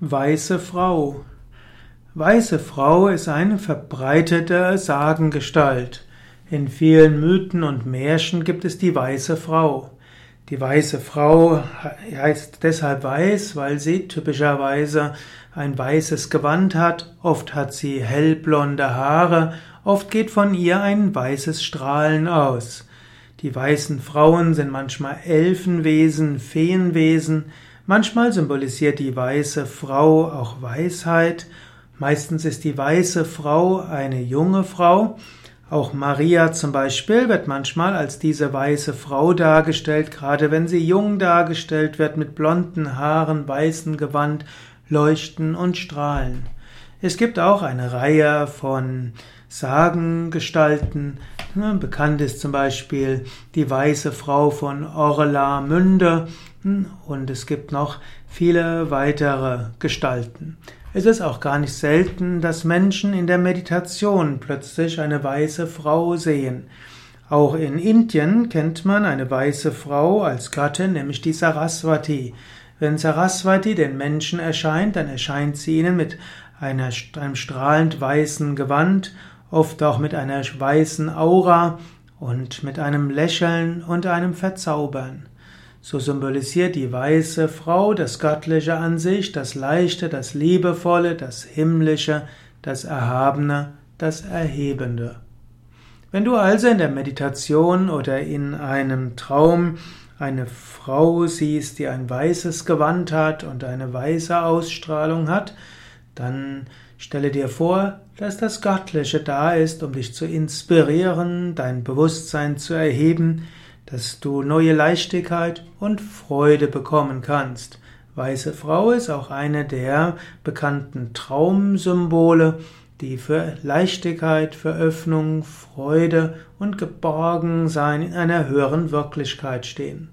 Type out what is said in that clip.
Weiße Frau. Weiße Frau ist eine verbreitete Sagengestalt. In vielen Mythen und Märchen gibt es die weiße Frau. Die weiße Frau heißt deshalb weiß, weil sie typischerweise ein weißes Gewand hat. Oft hat sie hellblonde Haare. Oft geht von ihr ein weißes Strahlen aus. Die weißen Frauen sind manchmal Elfenwesen, Feenwesen. Manchmal symbolisiert die weiße Frau auch Weisheit. Meistens ist die weiße Frau eine junge Frau. Auch Maria zum Beispiel wird manchmal als diese weiße Frau dargestellt, gerade wenn sie jung dargestellt wird, mit blonden Haaren, weißen Gewand, Leuchten und Strahlen. Es gibt auch eine Reihe von Sagengestalten. Bekannt ist zum Beispiel die weiße Frau von Orlamünde und es gibt noch viele weitere Gestalten. Es ist auch gar nicht selten, dass Menschen in der Meditation plötzlich eine weiße Frau sehen. Auch in Indien kennt man eine weiße Frau als Gattin, nämlich die Saraswati. Wenn Saraswati den Menschen erscheint, dann erscheint sie ihnen mit einer, einem strahlend weißen Gewand, oft auch mit einer weißen Aura und mit einem Lächeln und einem Verzaubern. So symbolisiert die weiße Frau das Göttliche an sich, das Leichte, das Liebevolle, das Himmlische, das Erhabene, das Erhebende. Wenn du also in der Meditation oder in einem Traum eine Frau siehst, die ein weißes Gewand hat und eine weiße Ausstrahlung hat, dann stelle dir vor, dass das Göttliche da ist, um dich zu inspirieren, dein Bewusstsein zu erheben, dass du neue Leichtigkeit und Freude bekommen kannst. Weiße Frau ist auch eine der bekannten Traumsymbole, die für Leichtigkeit, für Öffnung, Freude und Geborgensein in einer höheren Wirklichkeit stehen.